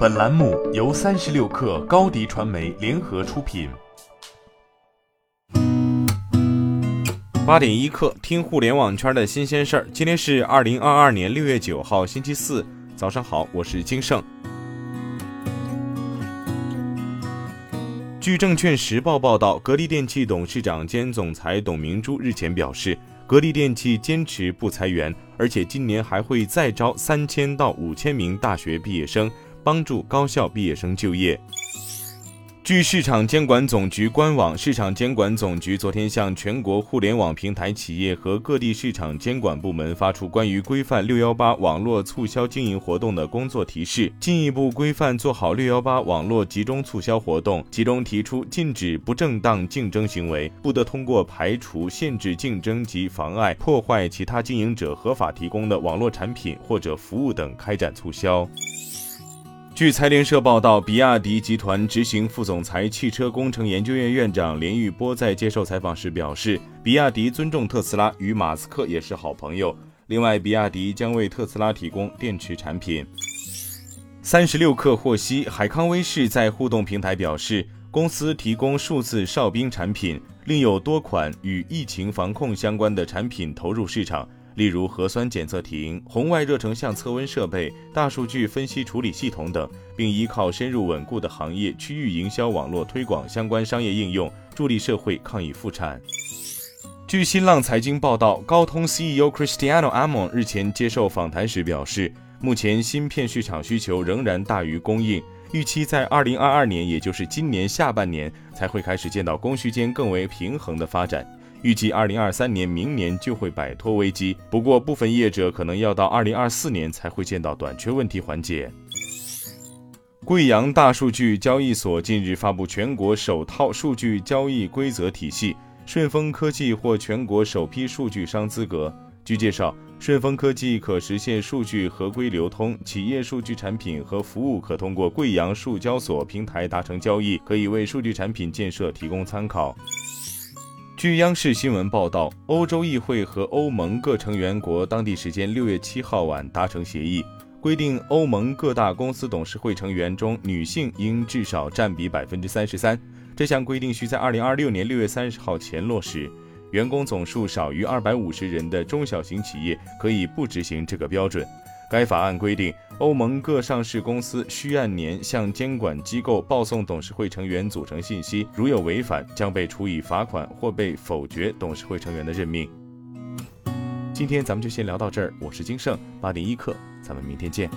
本栏目由三十六氪高低传媒联合出品。八点一刻，听互联网圈的新鲜事儿。今天是二零二二年六月九号，星期四，早上好，我是金盛。据证券时报报道，格力电器董事长兼总裁董明珠日前表示，格力电器坚持不裁员，而且今年还会再招三千到五千名大学毕业生。帮助高校毕业生就业。据市场监管总局官网，市场监管总局昨天向全国互联网平台企业和各地市场监管部门发出关于规范“六幺八”网络促销经营活动的工作提示，进一步规范做好“六幺八”网络集中促销活动。其中提出，禁止不正当竞争行为，不得通过排除、限制竞争及妨碍、破坏其他经营者合法提供的网络产品或者服务等开展促销。据财联社报道，比亚迪集团执行副总裁、汽车工程研究院院长连玉波在接受采访时表示，比亚迪尊重特斯拉，与马斯克也是好朋友。另外，比亚迪将为特斯拉提供电池产品。三十六氪获悉，海康威视在互动平台表示，公司提供数字哨兵产品，另有多款与疫情防控相关的产品投入市场。例如核酸检测亭、红外热成像测温设备、大数据分析处理系统等，并依靠深入稳固的行业区域营销网络推广相关商业应用，助力社会抗疫复产。据新浪财经报道，高通 CEO Cristiano Amon 日前接受访谈时表示，目前芯片市场需求仍然大于供应，预期在2022年，也就是今年下半年才会开始见到供需间更为平衡的发展。预计二零二三年明年就会摆脱危机，不过部分业者可能要到二零二四年才会见到短缺问题缓解。贵阳大数据交易所近日发布全国首套数据交易规则体系，顺丰科技获全国首批数据商资格。据介绍，顺丰科技可实现数据合规流通，企业数据产品和服务可通过贵阳数交所平台达成交易，可以为数据产品建设提供参考。据央视新闻报道，欧洲议会和欧盟各成员国当地时间六月七号晚达成协议，规定欧盟各大公司董事会成员中女性应至少占比百分之三十三。这项规定需在二零二六年六月三十号前落实。员工总数少于二百五十人的中小型企业可以不执行这个标准。该法案规定，欧盟各上市公司需按年向监管机构报送董事会成员组成信息，如有违反，将被处以罚款或被否决董事会成员的任命。今天咱们就先聊到这儿，我是金盛八点一刻，咱们明天见。